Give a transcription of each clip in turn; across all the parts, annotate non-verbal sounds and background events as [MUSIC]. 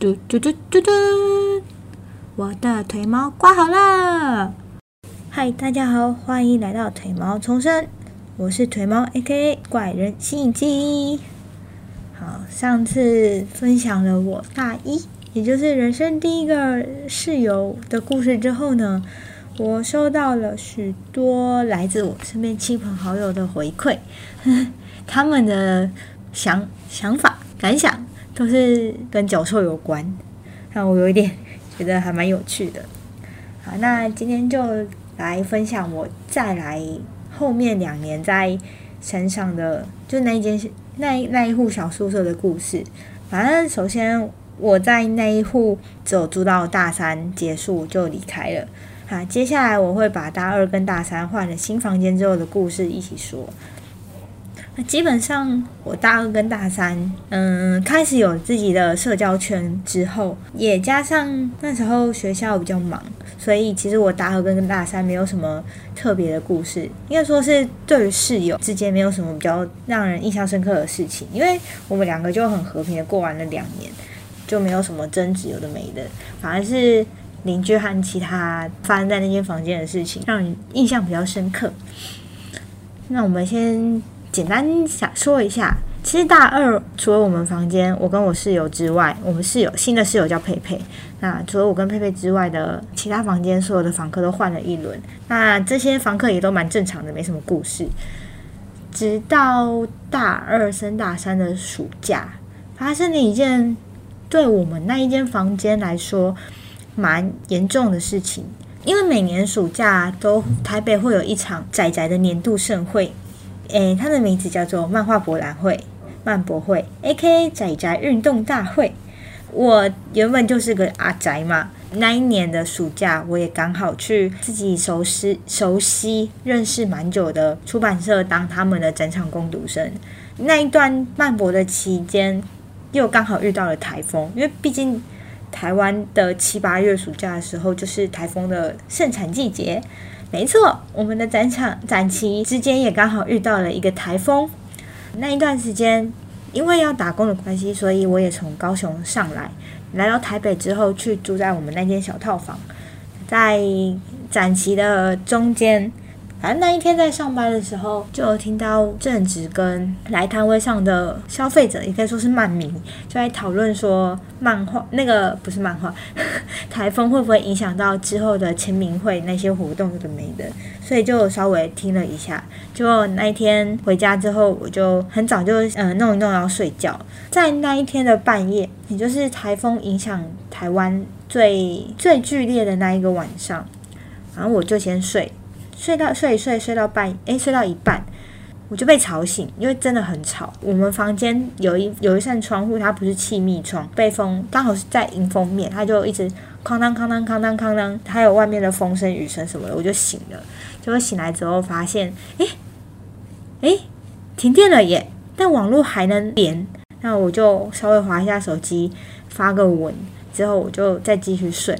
嘟嘟嘟嘟嘟，我的腿毛刮好了。嗨，大家好，欢迎来到腿毛重生，我是腿毛 A.K.A 怪人吸引机。好，上次分享了我大一，也就是人生第一个室友的故事之后呢，我收到了许多来自我身边亲朋好友的回馈，[LAUGHS] 他们的想想法、感想都是跟脚臭有关，让我有一点觉得还蛮有趣的。好，那今天就来分享我再来后面两年在山上的，就那一间那那一户小宿舍的故事。反正首先我在那一户只有住到大三结束就离开了。好，接下来我会把大二跟大三换了新房间之后的故事一起说。那基本上我大二跟大三，嗯，开始有自己的社交圈之后，也加上那时候学校比较忙，所以其实我大二跟大三没有什么特别的故事，应该说是对于室友之间没有什么比较让人印象深刻的事情，因为我们两个就很和平的过完了两年，就没有什么争执，有的没的，反而是邻居和其他发生在那间房间的事情，让人印象比较深刻。那我们先。简单想说一下，其实大二除了我们房间，我跟我室友之外，我们室友新的室友叫佩佩。那除了我跟佩佩之外的其他房间，所有的房客都换了一轮。那这些房客也都蛮正常的，没什么故事。直到大二升大三的暑假，发生了一件对我们那一间房间来说蛮严重的事情。因为每年暑假都台北会有一场窄窄的年度盛会。诶，它的名字叫做漫画博览会、漫博会，A.K.A. 仔仔运动大会。我原本就是个阿宅嘛，那一年的暑假，我也刚好去自己熟悉、熟悉、认识蛮久的出版社当他们的整场攻读生。那一段漫博的期间，又刚好遇到了台风，因为毕竟台湾的七八月暑假的时候，就是台风的盛产季节。没错，我们的展场展期之间也刚好遇到了一个台风。那一段时间，因为要打工的关系，所以我也从高雄上来，来到台北之后，去住在我们那间小套房，在展期的中间。反正那一天在上班的时候，就听到正直跟来摊位上的消费者，也可以说是漫迷，就在讨论说漫画那个不是漫画，[LAUGHS] 台风会不会影响到之后的签名会那些活动的没的，所以就稍微听了一下。就那一天回家之后，我就很早就嗯弄一弄要睡觉，在那一天的半夜，也就是台风影响台湾最最剧烈的那一个晚上，然后我就先睡。睡到睡一睡睡到半，诶，睡到一半，我就被吵醒，因为真的很吵。我们房间有一有一扇窗户，它不是气密窗，被风刚好是在迎风面，它就一直哐当哐当哐当哐当，还有外面的风声、雨声什么的，我就醒了。结果醒来之后发现，诶诶，停电了耶！但网络还能连，那我就稍微划一下手机，发个文，之后我就再继续睡，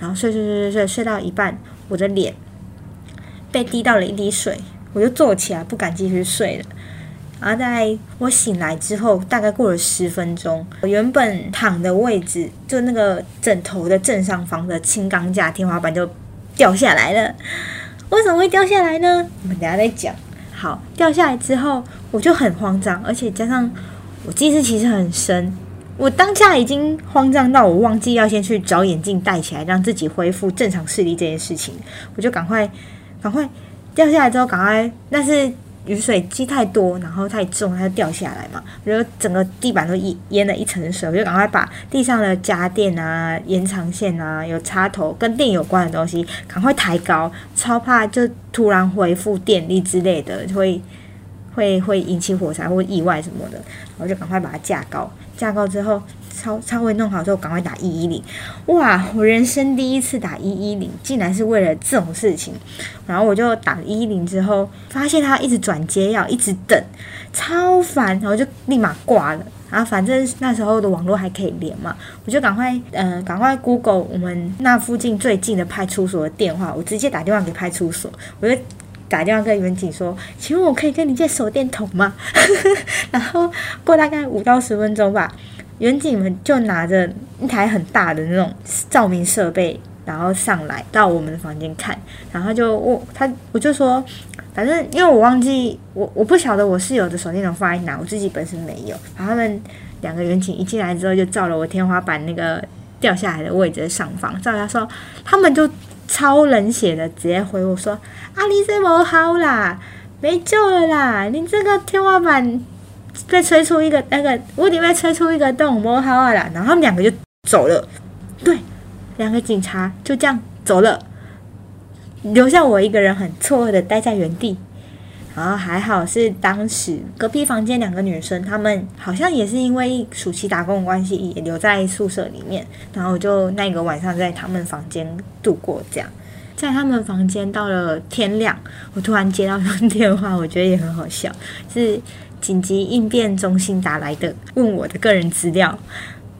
然后睡睡睡睡睡睡到一半，我的脸。被滴到了一滴水，我就坐起来，不敢继续睡了。然后在我醒来之后，大概过了十分钟，我原本躺的位置，就那个枕头的正上方的轻钢架天花板就掉下来了。为什么会掉下来呢？我们等下再讲。好，掉下来之后，我就很慌张，而且加上我近视其实很深，我当下已经慌张到我忘记要先去找眼镜戴起来，让自己恢复正常视力这件事情，我就赶快。赶快掉下来之后，赶快那是雨水积太多，然后太重，它就掉下来嘛。我就整个地板都淹淹了一层水，我就赶快把地上的家电啊、延长线啊、有插头跟电有关的东西赶快抬高，超怕就突然恢复电力之类的，就会会会引起火灾或意外什么的。我就赶快把它架高，架高之后。超超会弄好之后，赶快打一一零！哇，我人生第一次打一一零，竟然是为了这种事情。然后我就打一一零之后，发现他一直转接，要一直等，超烦，然后就立马挂了。然后反正那时候的网络还可以连嘛，我就赶快嗯，赶快 Google 我们那附近最近的派出所的电话，我直接打电话给派出所，我就打电话跟民警说：“请问我可以跟你借手电筒吗？” [LAUGHS] 然后过大概五到十分钟吧。远景们就拿着一台很大的那种照明设备，然后上来到我们的房间看，然后就我他我就说，反正因为我忘记我我不晓得我室友的手电筒放在哪，我自己本身没有。然后他们两个远景一进来之后，就照了我天花板那个掉下来的位置的上方，照他说，他们就超冷血的直接回我说：“阿丽这不好啦，没救了啦，你这个天花板。”被吹出一个那个屋顶被吹出一个洞，摸好了，然后他们两个就走了。对，两个警察就这样走了，留下我一个人很错愕的待在原地。然后还好是当时隔壁房间两个女生，她们好像也是因为暑期打工的关系，也留在宿舍里面。然后我就那个晚上在他们房间度过，这样在他们房间到了天亮，我突然接到一通电话，我觉得也很好笑，是。紧急应变中心打来的，问我的个人资料。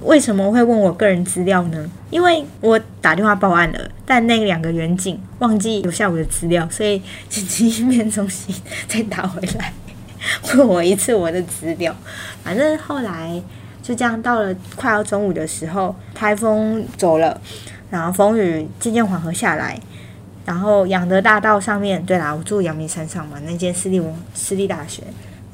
为什么会问我个人资料呢？因为我打电话报案了，但那两个远警忘记留下我的资料，所以紧急应变中心再打回来问我一次我的资料。反正后来就这样，到了快要中午的时候，台风走了，然后风雨渐渐缓和下来，然后养德大道上面，对啦，我住阳明山上嘛，那间私立文私立大学。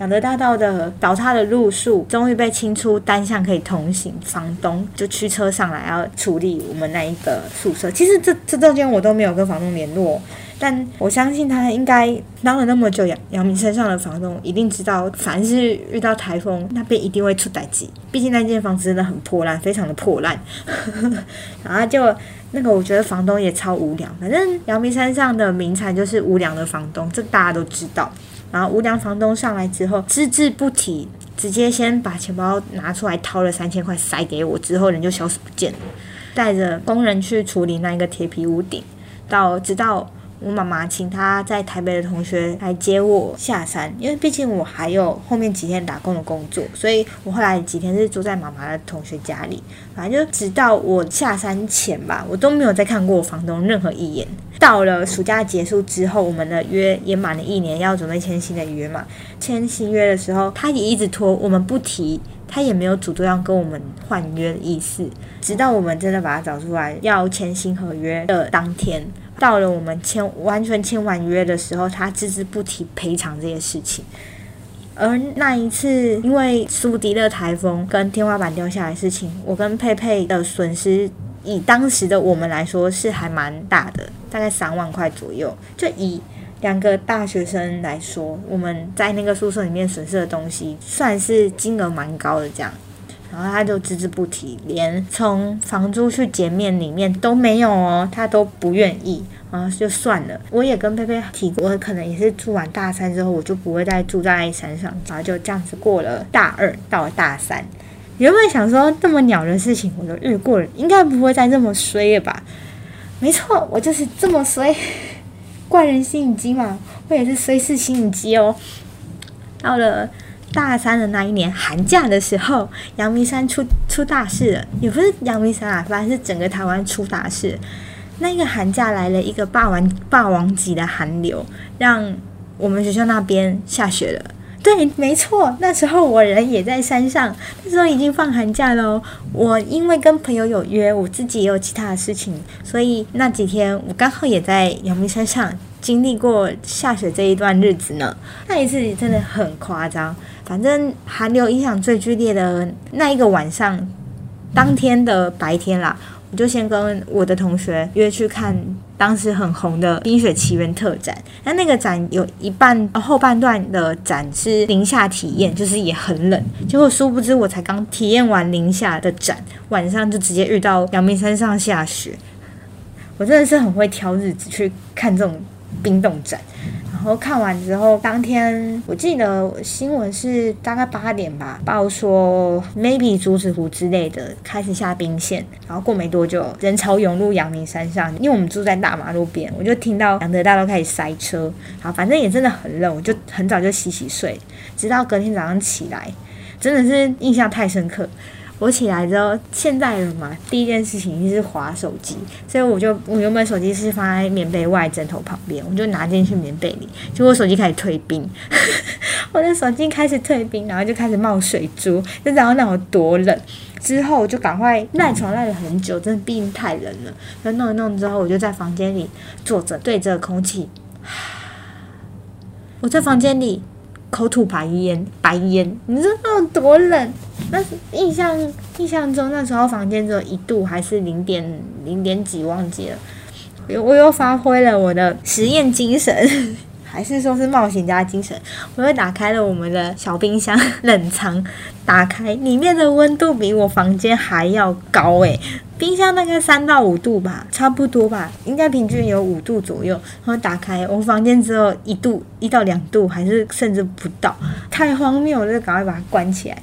养德大道的倒塌的路树终于被清出单向可以通行，房东就驱车上来要处理我们那一个宿舍。其实这这中间我都没有跟房东联络，但我相信他应该当了那么久杨杨明山上的房东，一定知道凡是遇到台风那边一定会出歹机。毕竟那间房子真的很破烂，非常的破烂。然后就那个我觉得房东也超无良，反正阳明山上的名产就是无良的房东，这大家都知道。然后无良房东上来之后，只字不提，直接先把钱包拿出来掏了三千块塞给我，之后人就消失不见了，带着工人去处理那一个铁皮屋顶，到直到。我妈妈请她在台北的同学来接我下山，因为毕竟我还有后面几天打工的工作，所以我后来几天是住在妈妈的同学家里。反正就直到我下山前吧，我都没有再看过房东任何一眼。到了暑假结束之后，我们的约也满了一年，要准备签新的约嘛。签新约的时候，他也一直拖，我们不提，他也没有主动要跟我们换约的意思。直到我们真的把他找出来要签新合约的当天。到了我们签完全签完约的时候，他只字不提赔偿这些事情。而那一次，因为苏迪勒台风跟天花板掉下来的事情，我跟佩佩的损失，以当时的我们来说是还蛮大的，大概三万块左右。就以两个大学生来说，我们在那个宿舍里面损失的东西，算是金额蛮高的这样。然后他就只字不提，连从房租去减免里面都没有哦，他都不愿意，然后就算了。我也跟佩佩提过，可能也是住完大三之后，我就不会再住在山上，然后就这样子过了大二到大三。原本想说这么鸟的事情我都遇过了，应该不会再这么衰了吧？没错，我就是这么衰，怪人心理机嘛，我也是衰是心理机哦。到了。大三的那一年寒假的时候，阳明山出出大事了，也不是阳明山啊，反正是整个台湾出大事。那个寒假来了一个霸王霸王级的寒流，让我们学校那边下雪了。对，没错，那时候我人也在山上，那时候已经放寒假喽。我因为跟朋友有约，我自己也有其他的事情，所以那几天我刚好也在阳明山上经历过下雪这一段日子呢。那一次真的很夸张。反正寒流影响最剧烈的那一个晚上，当天的白天啦，我就先跟我的同学约去看当时很红的《冰雪奇缘》特展。那那个展有一半后半段的展是零下体验，就是也很冷。结果殊不知，我才刚体验完零下的展，晚上就直接遇到阳明山上下雪。我真的是很会挑日子去看这种冰冻展。然后看完之后，当天我记得新闻是大概八点吧，报说 maybe 竹子湖之类的开始下冰线，然后过没多久，人潮涌入阳明山上，因为我们住在大马路边，我就听到阳德大道开始塞车，好，反正也真的很冷，我就很早就洗洗睡，直到隔天早上起来，真的是印象太深刻。我起来之后，现在人嘛，第一件事情就是划手机，所以我就我原本手机是放在棉被外枕头旁边，我就拿进去棉被里，结果手机开始退冰，[LAUGHS] 我的手机开始退冰，然后就开始冒水珠，就知道那有多冷。之后我就赶快赖床赖了很久，真的毕竟太冷了。然后弄一弄之后，我就在房间里坐着，对着空气。[SIGHS] 我在房间里口吐白烟，白烟，你知道有多冷？那印象印象中那时候房间只有一度还是零点零点几，忘记了。我又发挥了我的实验精神。[LAUGHS] 还是说是冒险家精神，我又打开了我们的小冰箱冷藏，打开里面的温度比我房间还要高诶，冰箱大概三到五度吧，差不多吧，应该平均有五度左右。然后打开我房间只有一度一到两度，还是甚至不到，太荒谬我，就赶快把它关起来。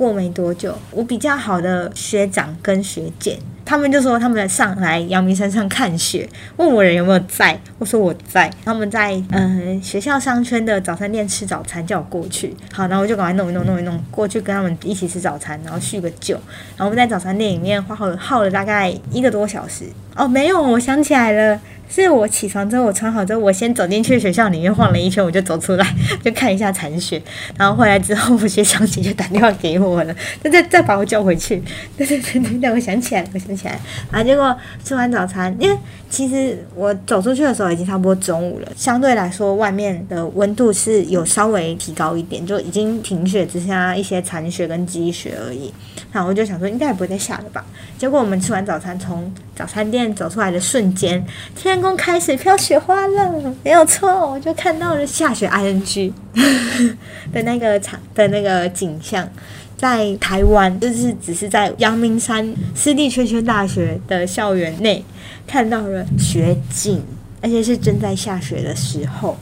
过没多久，我比较好的学长跟学姐。他们就说他们上来阳明山上看雪，问我人有没有在，我说我在。他们在嗯学校商圈的早餐店吃早餐，叫我过去。好，然后我就赶快弄一弄弄一弄过去跟他们一起吃早餐，然后叙个旧。然后我们在早餐店里面花耗耗了大概一个多小时。哦，没有，我想起来了。是我起床之后，我穿好之后，我先走进去学校里面晃了一圈，我就走出来，[LAUGHS] 就看一下残雪。然后回来之后，我学长姐就打电话给我了，再再再把我叫回去。对对对对对，我想起来，我想起来。啊，结果吃完早餐，因为其实我走出去的时候已经差不多中午了，相对来说外面的温度是有稍微提高一点，就已经停雪，只剩下一些残雪跟积雪而已。然后我就想说，应该也不会再下了吧。结果我们吃完早餐，从早餐店走出来的瞬间，天。空开始飘雪花了，没有错，我就看到了下雪 ing [LAUGHS] 的那个场的那个景象，在台湾就是只是在阳明山私立圈圈大学的校园内看到了雪景，而且是正在下雪的时候。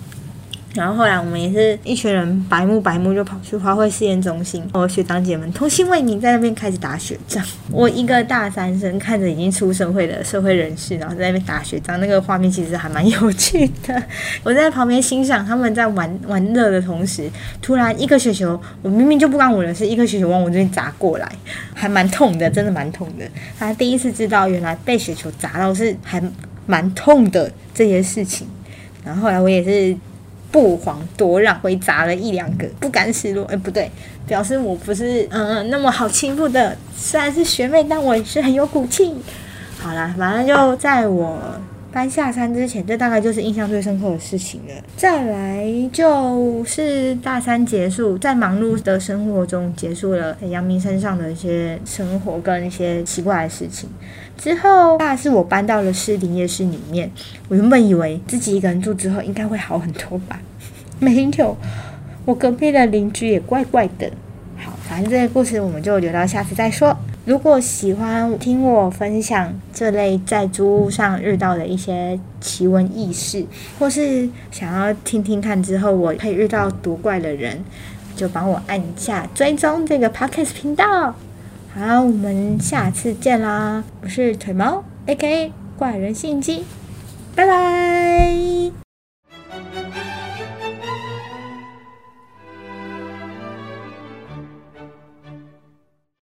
然后后来我们也是一群人白目白目就跑去花卉试验中心，我学长姐们同心为民在那边开始打雪仗。我一个大三生看着已经出社会的社会人士，然后在那边打雪仗，那个画面其实还蛮有趣的。[LAUGHS] 我在旁边欣赏他们在玩玩乐的同时，突然一个雪球，我明明就不关我的事，一个雪球往我这边砸过来，还蛮痛的，真的蛮痛的。他第一次知道原来被雪球砸到是还蛮痛的这些事情。然后后来我也是。不遑多让，回砸了一两个，不甘示弱。哎，不对，表示我不是嗯那么好欺负的。虽然是学妹，但我是很有骨气。好啦，反正就在我搬下山之前，这大概就是印象最深刻的事情了。再来就是大三结束，在忙碌的生活中结束了在阳明山上的一些生活跟一些奇怪的事情。之后，大是我搬到了士林夜市里面。我原本以为自己一个人住之后应该会好很多吧，[LAUGHS] 没有，我隔壁的邻居也怪怪的。好，反正这个故事我们就留到下次再说。如果喜欢听我分享这类在租屋上遇到的一些奇闻异事，或是想要听听看之后我可以遇到多怪的人，就帮我按下追踪这个 podcast 频道。好，我们下次见啦！我是腿毛，A.K.A 怪人信机，拜拜。